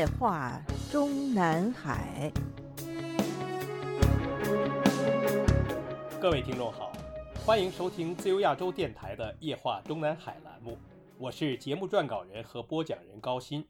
夜话中南海。各位听众好，欢迎收听自由亚洲电台的《夜话中南海》栏目，我是节目撰稿人和播讲人高鑫。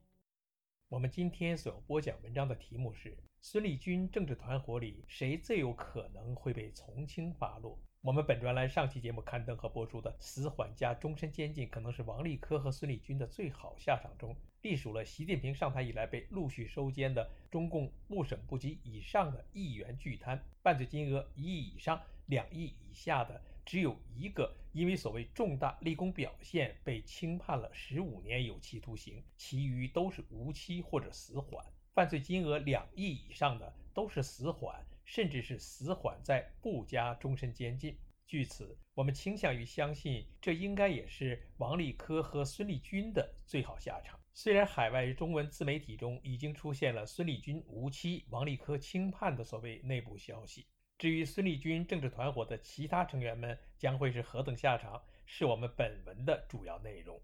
我们今天所播讲文章的题目是：孙立军政治团伙里谁最有可能会被从轻发落？我们本专栏上期节目刊登和播出的死缓加终身监禁，可能是王立科和孙立军的最好下场中，隶属了习近平上台以来被陆续收监的中共部省部级以上的亿元巨贪，犯罪金额一亿以上、两亿以下的只有一个，因为所谓重大立功表现被轻判了十五年有期徒刑，其余都是无期或者死缓；犯罪金额两亿以上的都是死缓。甚至是死缓在不加终身监禁。据此，我们倾向于相信，这应该也是王立科和孙立军的最好下场。虽然海外中文自媒体中已经出现了孙立军无期、王立科轻判的所谓内部消息，至于孙立军政治团伙的其他成员们将会是何等下场，是我们本文的主要内容。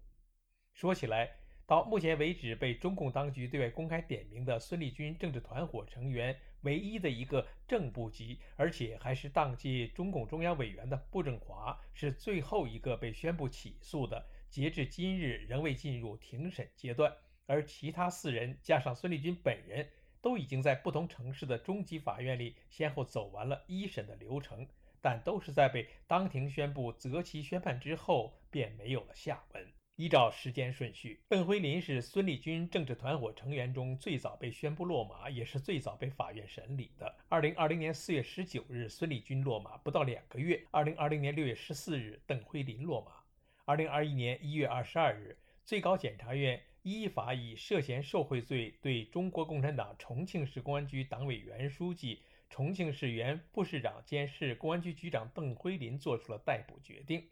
说起来，到目前为止，被中共当局对外公开点名的孙立军政治团伙成员。唯一的一个正部级，而且还是当届中共中央委员的布政华，是最后一个被宣布起诉的，截至今日仍未进入庭审阶段。而其他四人加上孙立军本人，都已经在不同城市的中级法院里先后走完了一审的流程，但都是在被当庭宣布择期宣判之后，便没有了下文。依照时间顺序，邓辉林是孙立军政治团伙成员中最早被宣布落马，也是最早被法院审理的。二零二零年四月十九日，孙立军落马不到两个月；二零二零年六月十四日，邓辉林落马；二零二一年一月二十二日，最高检察院依法以涉嫌受贿罪对中国共产党重庆市公安局党委原书记、重庆市原副市长兼市公安局局长邓辉林作出了逮捕决定。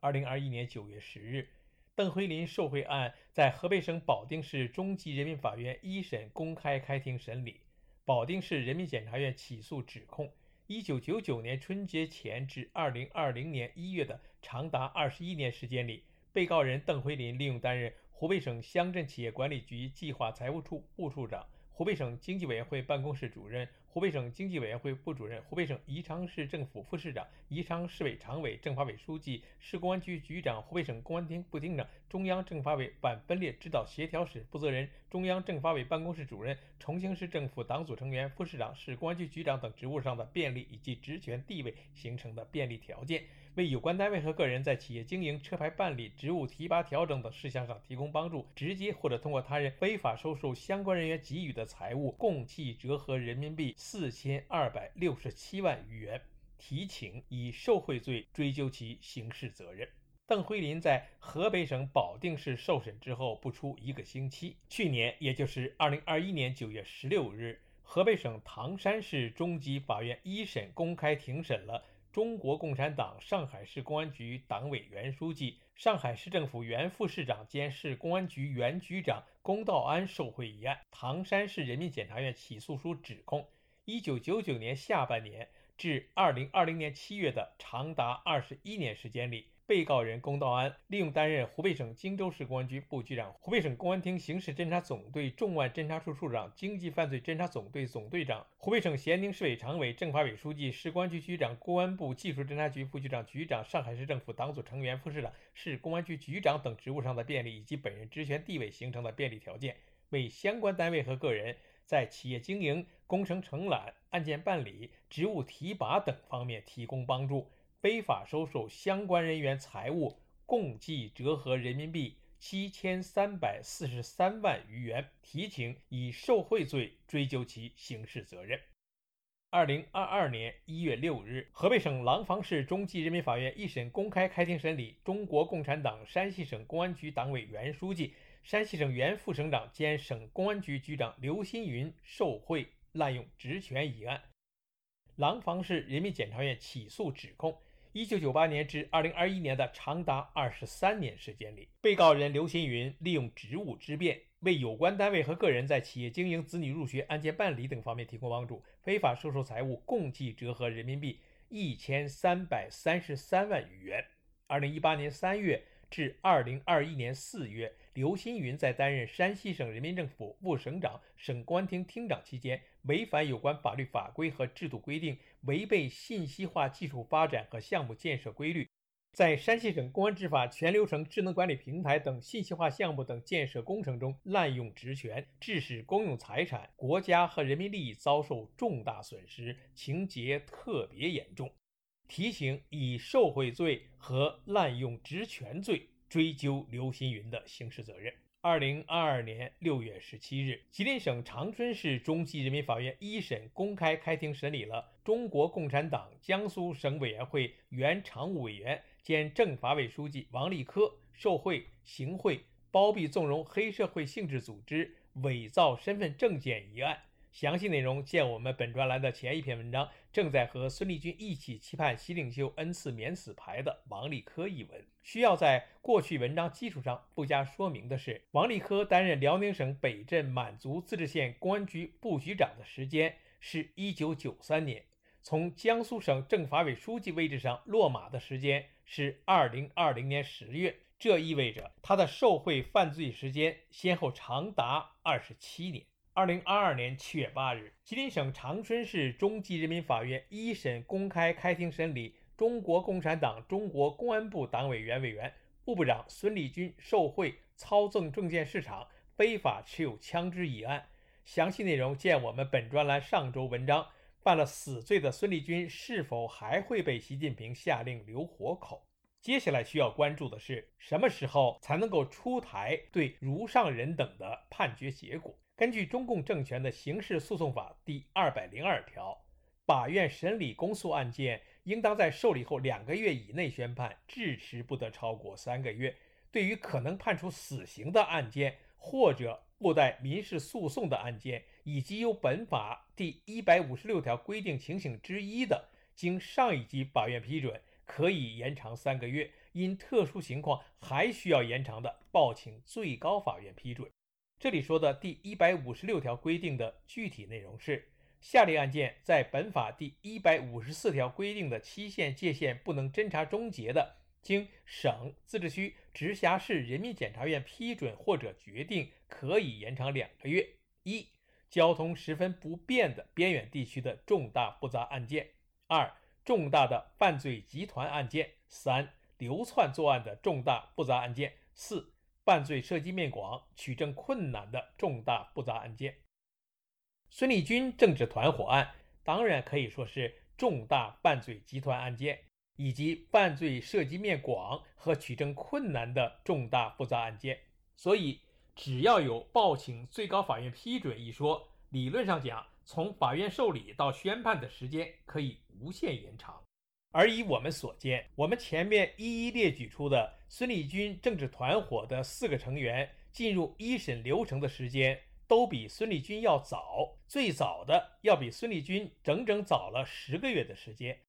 二零二一年九月十日。邓辉林受贿案在河北省保定市中级人民法院一审公开开庭审理，保定市人民检察院起诉指控：一九九九年春节前至二零二零年一月的长达二十一年时间里，被告人邓辉林利用担任湖北省乡镇企业管理局计划财务处副处长、湖北省经济委员会办公室主任。湖北省经济委员会副主任、湖北省宜昌市政府副市长、宜昌市委常委、政法委书记、市公安局局长、湖北省公安厅副厅长、中央政法委反分裂指导协调室负责人、中央政法委办公室主任、重庆市政府党组成员、副市长、市公安局局长等职务上的便利以及职权地位形成的便利条件。为有关单位和个人在企业经营、车牌办理、职务提拔调整等事项上提供帮助，直接或者通过他人非法收受相关人员给予的财物，共计折合人民币四千二百六十七万余元，提请以受贿罪追究其刑事责任。邓辉林在河北省保定市受审之后不出一个星期，去年也就是二零二一年九月十六日，河北省唐山市中级法院一审公开庭审了。中国共产党上海市公安局党委原书记、上海市政府原副市长兼市公安局原局长龚道安受贿一案，唐山市人民检察院起诉书指控：一九九九年下半年至二零二零年七月的长达二十一年时间里。被告人龚道安利用担任湖北省荆州市公安局副局长、湖北省公安厅刑事侦查总队重案侦查处处长、经济犯罪侦查总队总队长、湖北省咸宁市委常委、政法委书记、市公安局局长、公安部技术侦查局副局长、局长、上海市政府党组成员、副市长、市公安局局长等职务上的便利，以及本人职权地位形成的便利条件，为相关单位和个人在企业经营、工程承揽、案件办理、职务提拔等方面提供帮助。非法收受相关人员财物，共计折合人民币七千三百四十三万余元，提请以受贿罪追究其刑事责任。二零二二年一月六日，河北省廊坊市中级人民法院一审公开开庭审理中国共产党山西省公安局党委原书记、山西省原副省长兼省公安局局长刘新云受贿滥用职权一案。廊坊市人民检察院起诉指控。一九九八年至二零二一年的长达二十三年时间里，被告人刘新云利用职务之便，为有关单位和个人在企业经营、子女入学、案件办理等方面提供帮助，非法收受财物，共计折合人民币一千三百三十三万余元。二零一八年三月，至二零二一年四月，刘新云在担任山西省人民政府副省长、省公安厅厅长期间，违反有关法律法规和制度规定，违背信息化技术发展和项目建设规律。在山西省公安执法全流程智能管理平台等信息化项目等建设工程中滥用职权，致使公用财产、国家和人民利益遭受重大损失，情节特别严重。提请以受贿罪和滥用职权罪追究刘新云的刑事责任。二零二二年六月十七日，吉林省长春市中级人民法院一审公开开庭审理了中国共产党江苏省委员会原常务委员。兼政法委书记王立科受贿、行贿、包庇纵容黑社会性质组织、伪造身份证件一案，详细内容见我们本专栏的前一篇文章。正在和孙立军一起期盼习领袖恩赐免死牌的王立科一文。需要在过去文章基础上附加说明的是，王立科担任辽宁省北镇满族自治县公安局部局长的时间是一九九三年，从江苏省政法委书记位置上落马的时间。是二零二零年十月，这意味着他的受贿犯罪时间先后长达二十七年。二零二二年七月八日，吉林省长春市中级人民法院一审公开开庭审理中国共产党中国公安部党委原委员、副部长孙立军受贿、操纵证券市场、非法持有枪支一案。详细内容见我们本专栏上周文章。犯了死罪的孙立军是否还会被习近平下令留活口？接下来需要关注的是，什么时候才能够出台对如上人等的判决结果？根据中共政权的刑事诉讼法第二百零二条，法院审理公诉案件，应当在受理后两个月以内宣判，至迟不得超过三个月。对于可能判处死刑的案件，或者附带民事诉讼的案件，以及由本法第一百五十六条规定情形之一的，经上一级法院批准，可以延长三个月；因特殊情况还需要延长的，报请最高法院批准。这里说的第一百五十六条规定的具体内容是：下列案件在本法第一百五十四条规定的期限界限不能侦查终结的。经省、自治区、直辖市人民检察院批准或者决定，可以延长两个月。一、交通十分不便的边远地区的重大复杂案件；二、重大的犯罪集团案件；三、流窜作案的重大复杂案件；四、犯罪涉及面广、取证困难的重大复杂案件。孙立军政治团伙案当然可以说是重大犯罪集团案件。以及犯罪涉及面广和取证困难的重大复杂案件，所以只要有报请最高法院批准一说，理论上讲，从法院受理到宣判的时间可以无限延长。而以我们所见，我们前面一一列举出的孙立军政治团伙的四个成员进入一审流程的时间，都比孙立军要早，最早的要比孙立军整整早了十个月的时间。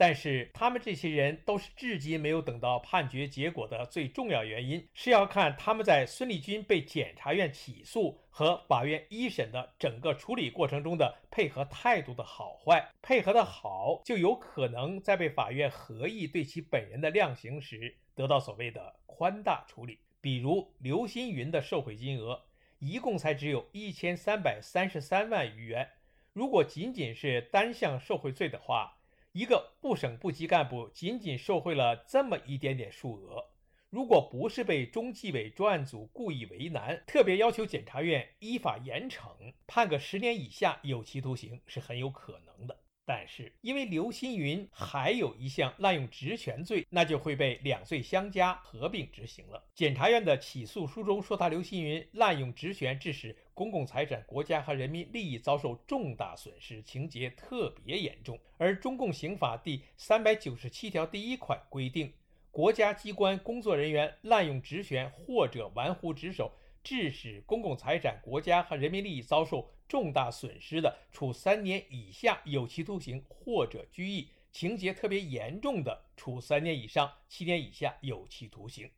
但是他们这些人都是至今没有等到判决结果的最重要原因，是要看他们在孙立军被检察院起诉和法院一审的整个处理过程中的配合态度的好坏。配合的好，就有可能在被法院合议对其本人的量刑时得到所谓的宽大处理。比如刘新云的受贿金额一共才只有一千三百三十三万余元，如果仅仅是单项受贿罪的话。一个部省部级干部仅仅受贿了这么一点点数额，如果不是被中纪委专案组故意为难，特别要求检察院依法严惩，判个十年以下有期徒刑是很有可能的。但是因为刘新云还有一项滥用职权罪，那就会被两罪相加合并执行了。检察院的起诉书中说，他刘新云滥用职权，致使公共财产、国家和人民利益遭受重大损失，情节特别严重。而中共刑法第三百九十七条第一款规定，国家机关工作人员滥用职权或者玩忽职守，致使公共财产、国家和人民利益遭受。重大损失的，处三年以下有期徒刑或者拘役；情节特别严重的，处三年以上七年以下有期徒刑。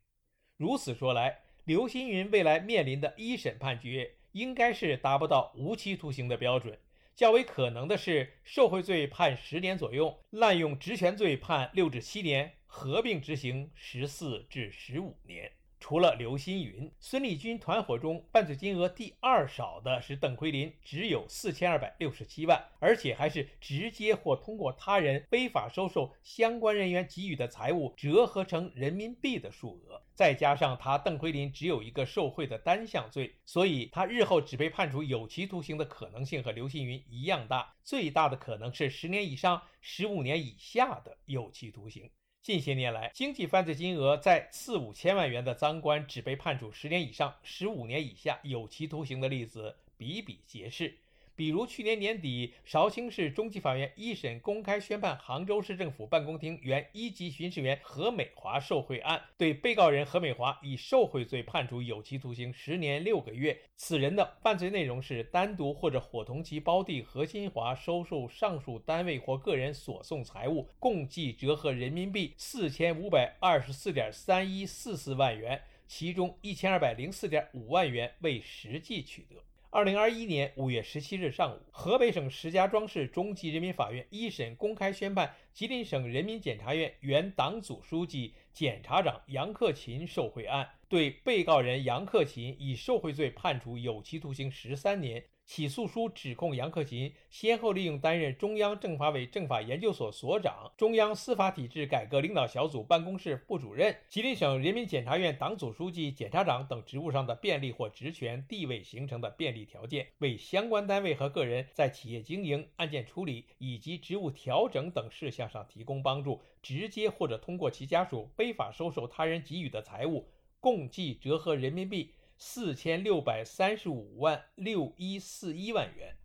如此说来，刘新云未来面临的一审判决，应该是达不到无期徒刑的标准。较为可能的是受贿罪判十年左右，滥用职权罪判六至七年，合并执行十四至十五年。除了刘新云、孙立军团伙中犯罪金额第二少的是邓奎林，只有四千二百六十七万，而且还是直接或通过他人非法收受相关人员给予的财物折合成人民币的数额。再加上他邓奎林只有一个受贿的单项罪，所以他日后只被判处有期徒刑的可能性和刘新云一样大，最大的可能是十年以上十五年以下的有期徒刑。近些年来，经济犯罪金额在四五千万元的赃官只被判处十年以上十五年以下有期徒刑的例子比比皆是。比如去年年底，绍兴市中级法院一审公开宣判杭州市政府办公厅原一级巡视员何美华受贿案，对被告人何美华以受贿罪判处有期徒刑十年六个月。此人的犯罪内容是单独或者伙同其胞弟何新华收受上述单位或个人所送财物，共计折合人民币四千五百二十四点三一四四万元，其中一千二百零四点五万元未实际取得。二零二一年五月十七日上午，河北省石家庄市中级人民法院一审公开宣判吉林省人民检察院原党组书记、检察长杨克勤受贿案，对被告人杨克勤以受贿罪判处有期徒刑十三年。起诉书指控杨克勤先后利用担任中央政法委政法研究所所长、中央司法体制改革领导小组办公室副主任、吉林省人民检察院党组书记、检察长等职务上的便利或职权地位形成的便利条件，为相关单位和个人在企业经营、案件处理以及职务调整等事项上提供帮助，直接或者通过其家属非法收受他人给予的财物，共计折合人民币。四千六百三十五万六一四一万元，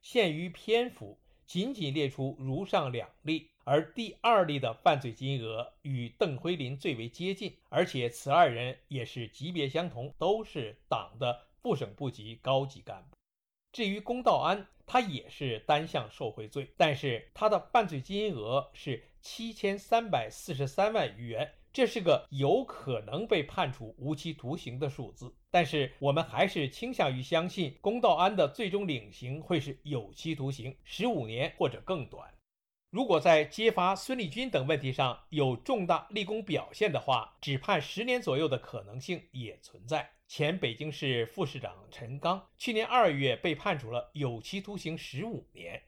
限于篇幅，仅仅列出如上两例，而第二例的犯罪金额与邓辉林最为接近，而且此二人也是级别相同，都是党的副省部级高级干部。至于龚道安，他也是单项受贿罪，但是他的犯罪金额是七千三百四十三万余元。这是个有可能被判处无期徒刑的数字，但是我们还是倾向于相信龚道安的最终领刑会是有期徒刑十五年或者更短。如果在揭发孙立军等问题上有重大立功表现的话，只判十年左右的可能性也存在。前北京市副市长陈刚去年二月被判处了有期徒刑十五年，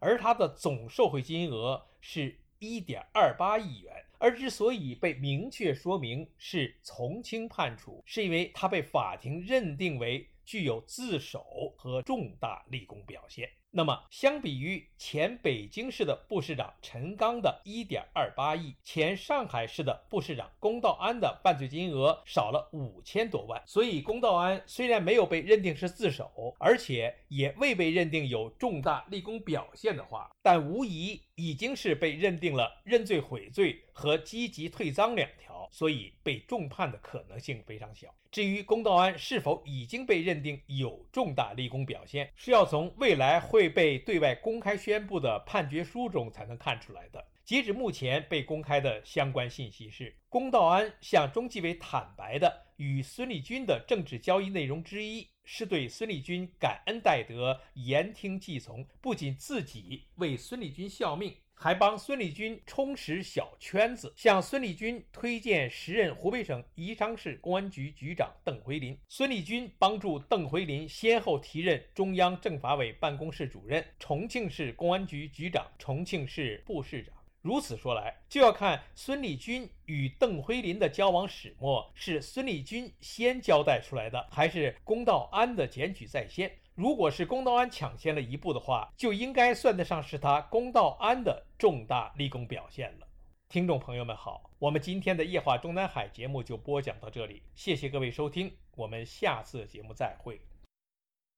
而他的总受贿金额是一点二八亿元。而之所以被明确说明是从轻判处，是因为他被法庭认定为具有自首和重大立功表现。那么，相比于前北京市的副市长陈刚的1.28亿，前上海市的副市长龚道安的犯罪金额少了五千多万。所以，龚道安虽然没有被认定是自首，而且也未被认定有重大立功表现的话，但无疑已经是被认定了认罪悔罪和积极退赃两条，所以被重判的可能性非常小。至于龚道安是否已经被认定有重大立功表现，是要从未来会被对外公开宣布的判决书中才能看出来的。截止目前被公开的相关信息是，龚道安向中纪委坦白的与孙立军的政治交易内容之一。是对孙立军感恩戴德、言听计从，不仅自己为孙立军效命，还帮孙立军充实小圈子，向孙立军推荐时任湖北省宜昌市公安局局长邓辉林。孙立军帮助邓辉林先后提任中央政法委办公室主任、重庆市公安局局长、重庆市副市长。如此说来，就要看孙立军与邓辉林的交往始末是孙立军先交代出来的，还是龚道安的检举在先。如果是龚道安抢先了一步的话，就应该算得上是他龚道安的重大立功表现了。听众朋友们好，我们今天的夜话中南海节目就播讲到这里，谢谢各位收听，我们下次节目再会。